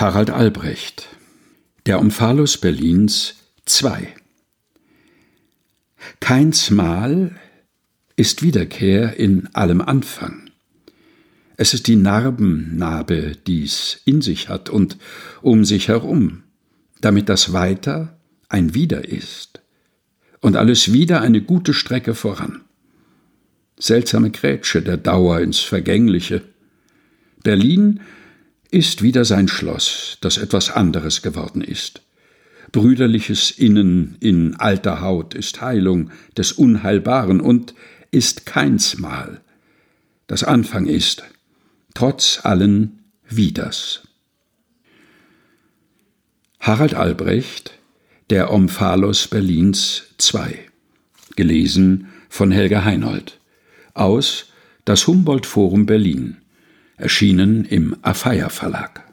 Harald Albrecht Der Omphalos Berlins 2 Keins Mal ist Wiederkehr in allem Anfang. Es ist die Narbennarbe, die's in sich hat und um sich herum, damit das Weiter ein Wieder ist und alles wieder eine gute Strecke voran. Seltsame Grätsche der Dauer ins Vergängliche. Berlin ist wieder sein Schloss, das etwas anderes geworden ist. Brüderliches Innen in alter Haut ist Heilung des Unheilbaren und ist keinsmal, das Anfang ist, trotz allen Widers. Harald Albrecht, Der Omphalos Berlins 2, gelesen von Helga Heinold, aus Das Humboldt Forum Berlin, erschienen im Afeier Verlag.